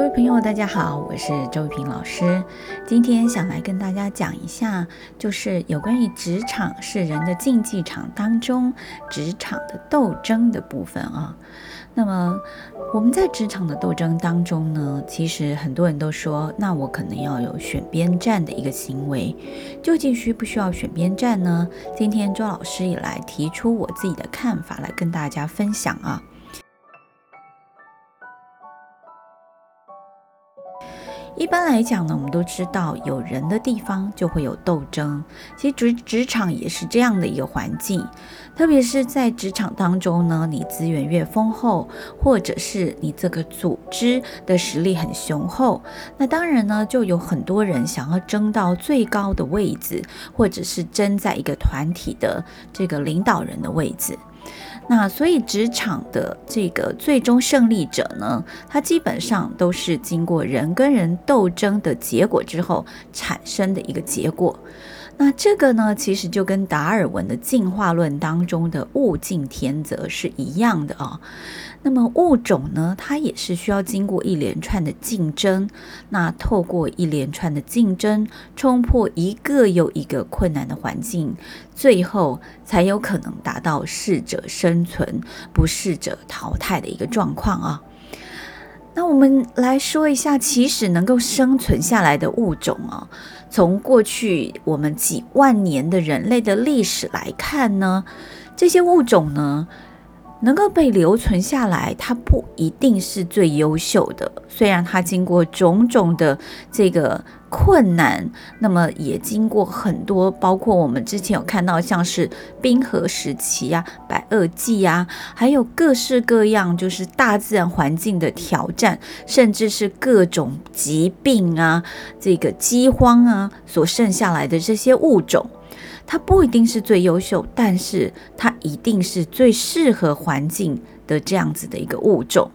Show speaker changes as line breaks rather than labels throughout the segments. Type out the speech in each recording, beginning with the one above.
各位朋友，大家好，我是周玉萍老师。今天想来跟大家讲一下，就是有关于职场是人的竞技场当中职场的斗争的部分啊。那么我们在职场的斗争当中呢，其实很多人都说，那我可能要有选边站的一个行为，究竟需不需要选边站呢？今天周老师也来提出我自己的看法，来跟大家分享啊。一般来讲呢，我们都知道有人的地方就会有斗争。其实职职场也是这样的一个环境，特别是在职场当中呢，你资源越丰厚，或者是你这个组织的实力很雄厚，那当然呢，就有很多人想要争到最高的位置，或者是争在一个团体的这个领导人的位置。那所以职场的这个最终胜利者呢，他基本上都是经过人跟人斗争的结果之后产生的一个结果。那这个呢，其实就跟达尔文的进化论当中的物竞天择是一样的啊。那么物种呢，它也是需要经过一连串的竞争，那透过一连串的竞争，冲破一个又一个困难的环境，最后才有可能达到适者生存、不适者淘汰的一个状况啊。那我们来说一下，其实能够生存下来的物种啊。从过去我们几万年的人类的历史来看呢，这些物种呢，能够被留存下来，它不一定是最优秀的。虽然它经过种种的这个困难，那么也经过很多，包括我们之前有看到，像是冰河时期啊、白垩纪啊，还有各式各样就是大自然环境的挑战，甚至是各种疾病啊、这个饥荒啊所剩下来的这些物种。它不一定是最优秀，但是它一定是最适合环境的这样子的一个物种。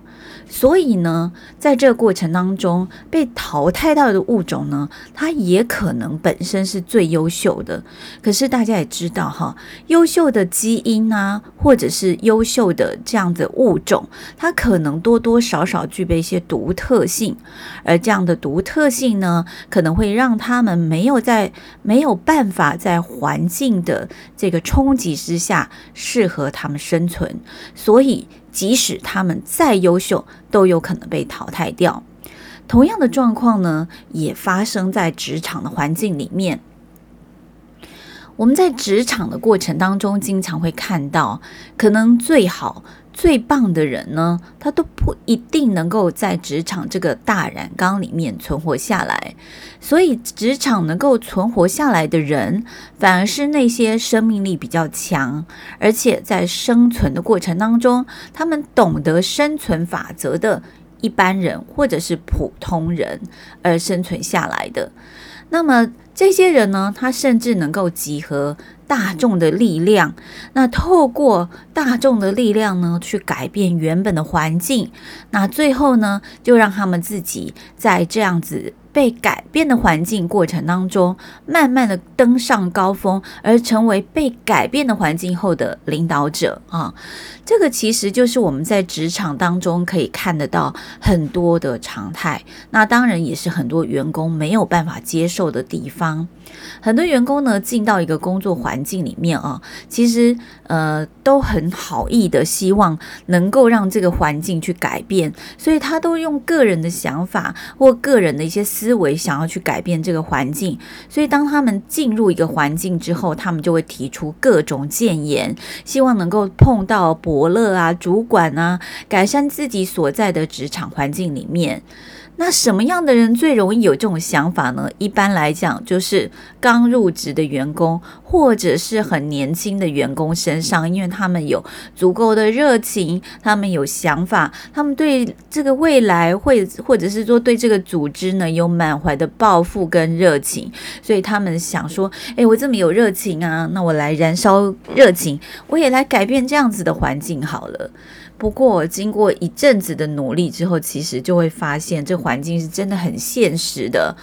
所以呢，在这个过程当中被淘汰到的物种呢，它也可能本身是最优秀的。可是大家也知道哈，优秀的基因啊，或者是优秀的这样的物种，它可能多多少少具备一些独特性，而这样的独特性呢，可能会让他们没有在没有办法在环境的这个冲击之下适合他们生存，所以。即使他们再优秀，都有可能被淘汰掉。同样的状况呢，也发生在职场的环境里面。我们在职场的过程当中，经常会看到，可能最好。最棒的人呢，他都不一定能够在职场这个大染缸里面存活下来。所以，职场能够存活下来的人，反而是那些生命力比较强，而且在生存的过程当中，他们懂得生存法则的一般人，或者是普通人而生存下来的。那么，这些人呢，他甚至能够集合。大众的力量，那透过大众的力量呢，去改变原本的环境，那最后呢，就让他们自己在这样子。被改变的环境过程当中，慢慢的登上高峰，而成为被改变的环境后的领导者啊，这个其实就是我们在职场当中可以看得到很多的常态。那当然也是很多员工没有办法接受的地方。很多员工呢，进到一个工作环境里面啊，其实呃都很好意的希望能够让这个环境去改变，所以他都用个人的想法或个人的一些思。维想要去改变这个环境，所以当他们进入一个环境之后，他们就会提出各种建言，希望能够碰到伯乐啊、主管啊，改善自己所在的职场环境里面。那什么样的人最容易有这种想法呢？一般来讲，就是刚入职的员工，或者是很年轻的员工身上，因为他们有足够的热情，他们有想法，他们对这个未来会，或者是说对这个组织呢，有满怀的抱负跟热情，所以他们想说：诶，我这么有热情啊，那我来燃烧热情，我也来改变这样子的环境好了。不过，经过一阵子的努力之后，其实就会发现这环境是真的很现实的。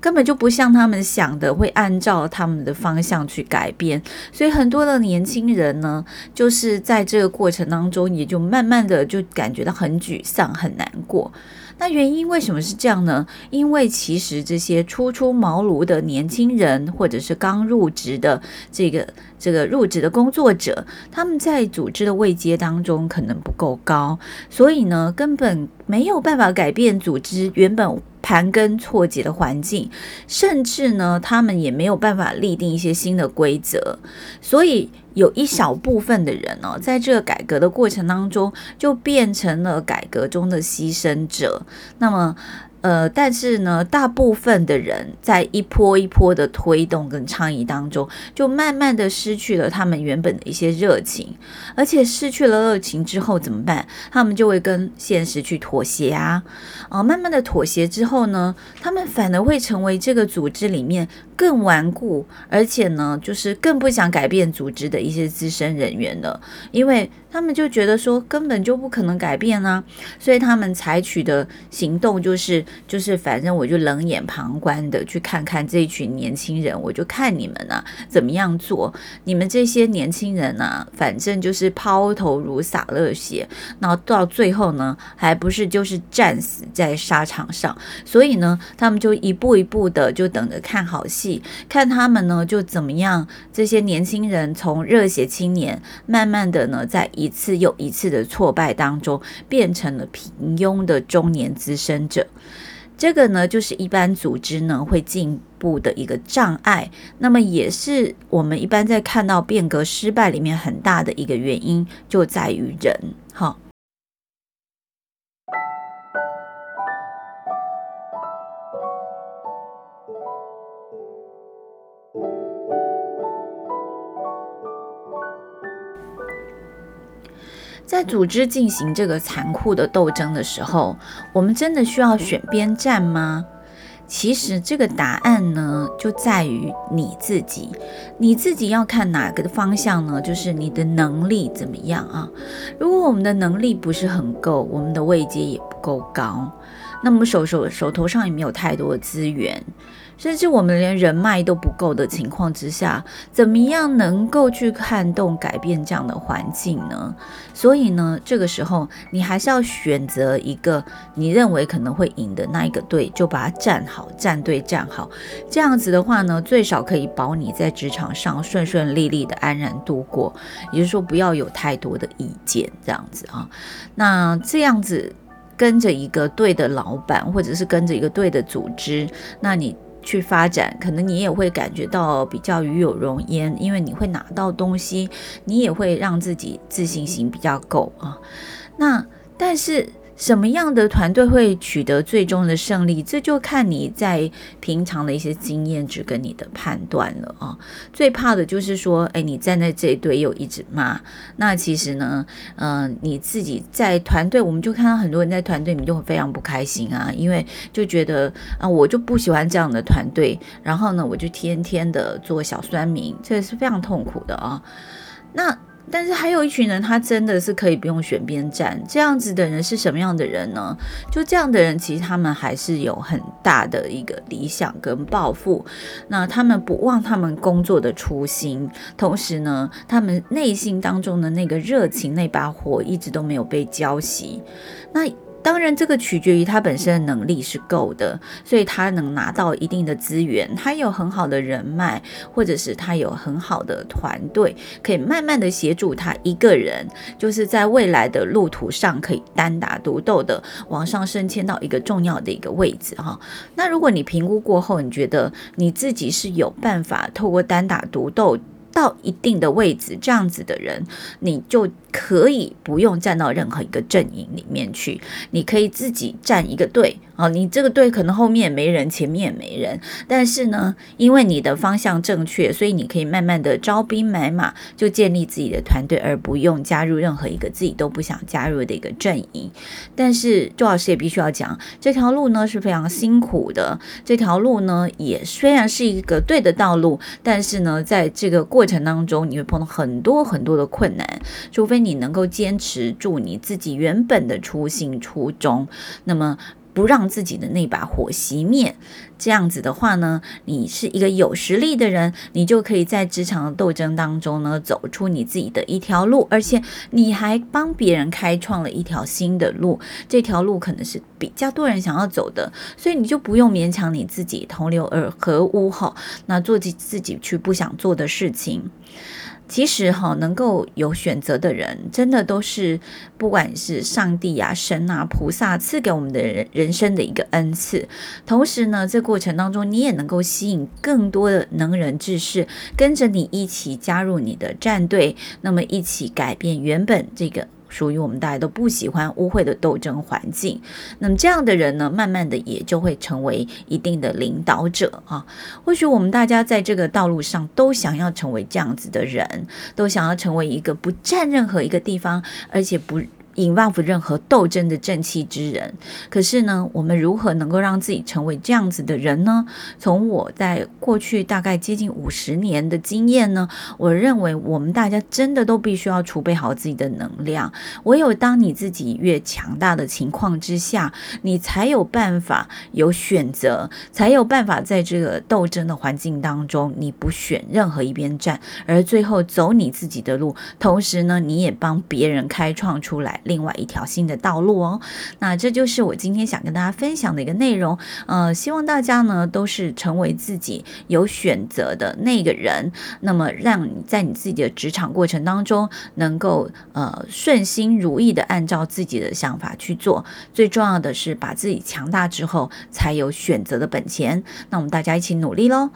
根本就不像他们想的会按照他们的方向去改变，所以很多的年轻人呢，就是在这个过程当中，也就慢慢的就感觉到很沮丧、很难过。那原因为什么是这样呢？因为其实这些初出茅庐的年轻人，或者是刚入职的这个这个入职的工作者，他们在组织的位阶当中可能不够高，所以呢，根本没有办法改变组织原本盘根错节的环境，甚至呢，他们也没有办法立定一些新的规则，所以有一小部分的人呢，在这个改革的过程当中，就变成了改革中的牺牲者。那么。呃，但是呢，大部分的人在一波一波的推动跟倡议当中，就慢慢的失去了他们原本的一些热情，而且失去了热情之后怎么办？他们就会跟现实去妥协啊，啊、慢慢的妥协之后呢，他们反而会成为这个组织里面更顽固，而且呢，就是更不想改变组织的一些资深人员了，因为。他们就觉得说根本就不可能改变啊，所以他们采取的行动就是就是反正我就冷眼旁观的去看看这一群年轻人，我就看你们啊怎么样做，你们这些年轻人啊，反正就是抛头颅洒热血，然后到最后呢，还不是就是战死在沙场上，所以呢，他们就一步一步的就等着看好戏，看他们呢就怎么样，这些年轻人从热血青年慢慢的呢在。一次又一次的挫败当中，变成了平庸的中年资深者。这个呢，就是一般组织呢会进步的一个障碍。那么，也是我们一般在看到变革失败里面很大的一个原因，就在于人。好。在组织进行这个残酷的斗争的时候，我们真的需要选边站吗？其实这个答案呢，就在于你自己。你自己要看哪个方向呢？就是你的能力怎么样啊？如果我们的能力不是很够，我们的位阶也不够高，那么手手手头上也没有太多的资源。甚至我们连人脉都不够的情况之下，怎么样能够去撼动改变这样的环境呢？所以呢，这个时候你还是要选择一个你认为可能会赢的那一个队，就把它站好，站队站好。这样子的话呢，最少可以保你在职场上顺顺利利的安然度过。也就是说，不要有太多的意见，这样子啊。那这样子跟着一个对的老板，或者是跟着一个对的组织，那你。去发展，可能你也会感觉到比较与有荣焉，因为你会拿到东西，你也会让自己自信心比较够啊。那但是。什么样的团队会取得最终的胜利？这就看你在平常的一些经验值跟你的判断了啊。最怕的就是说，哎，你站在这一队又一直骂，那其实呢，嗯、你自己在团队，我们就看到很多人在团队里面就会非常不开心啊，因为就觉得啊，我就不喜欢这样的团队，然后呢，我就天天的做小酸民，这是非常痛苦的啊。那。但是还有一群人，他真的是可以不用选边站。这样子的人是什么样的人呢？就这样的人，其实他们还是有很大的一个理想跟抱负。那他们不忘他们工作的初心，同时呢，他们内心当中的那个热情、那把火一直都没有被浇熄。那。当然，这个取决于他本身的能力是够的，所以他能拿到一定的资源，他有很好的人脉，或者是他有很好的团队，可以慢慢的协助他一个人，就是在未来的路途上可以单打独斗的往上升迁到一个重要的一个位置哈。那如果你评估过后，你觉得你自己是有办法透过单打独斗到一定的位置，这样子的人，你就。可以不用站到任何一个阵营里面去，你可以自己站一个队啊。你这个队可能后面没人，前面也没人，但是呢，因为你的方向正确，所以你可以慢慢的招兵买马，就建立自己的团队，而不用加入任何一个自己都不想加入的一个阵营。但是周老师也必须要讲，这条路呢是非常辛苦的，这条路呢也虽然是一个对的道路，但是呢，在这个过程当中，你会碰到很多很多的困难，除非。你能够坚持住你自己原本的初心初衷，那么不让自己的那把火熄灭。这样子的话呢，你是一个有实力的人，你就可以在职场的斗争当中呢，走出你自己的一条路，而且你还帮别人开创了一条新的路。这条路可能是比较多人想要走的，所以你就不用勉强你自己同流而合污哈，那做自自己去不想做的事情。其实哈，能够有选择的人，真的都是不管是上帝啊、神啊、菩萨赐给我们的人人生的一个恩赐。同时呢，这过程当中，你也能够吸引更多的能人志士跟着你一起加入你的战队，那么一起改变原本这个。属于我们大家都不喜欢污秽的斗争环境，那么这样的人呢，慢慢的也就会成为一定的领导者啊。或许我们大家在这个道路上都想要成为这样子的人，都想要成为一个不占任何一个地方，而且不。Involve 任何斗争的正气之人，可是呢，我们如何能够让自己成为这样子的人呢？从我在过去大概接近五十年的经验呢，我认为我们大家真的都必须要储备好自己的能量。唯有当你自己越强大的情况之下，你才有办法有选择，才有办法在这个斗争的环境当中，你不选任何一边站，而最后走你自己的路，同时呢，你也帮别人开创出来。另外一条新的道路哦，那这就是我今天想跟大家分享的一个内容。呃，希望大家呢都是成为自己有选择的那个人，那么让你在你自己的职场过程当中，能够呃顺心如意的按照自己的想法去做。最重要的是把自己强大之后，才有选择的本钱。那我们大家一起努力喽！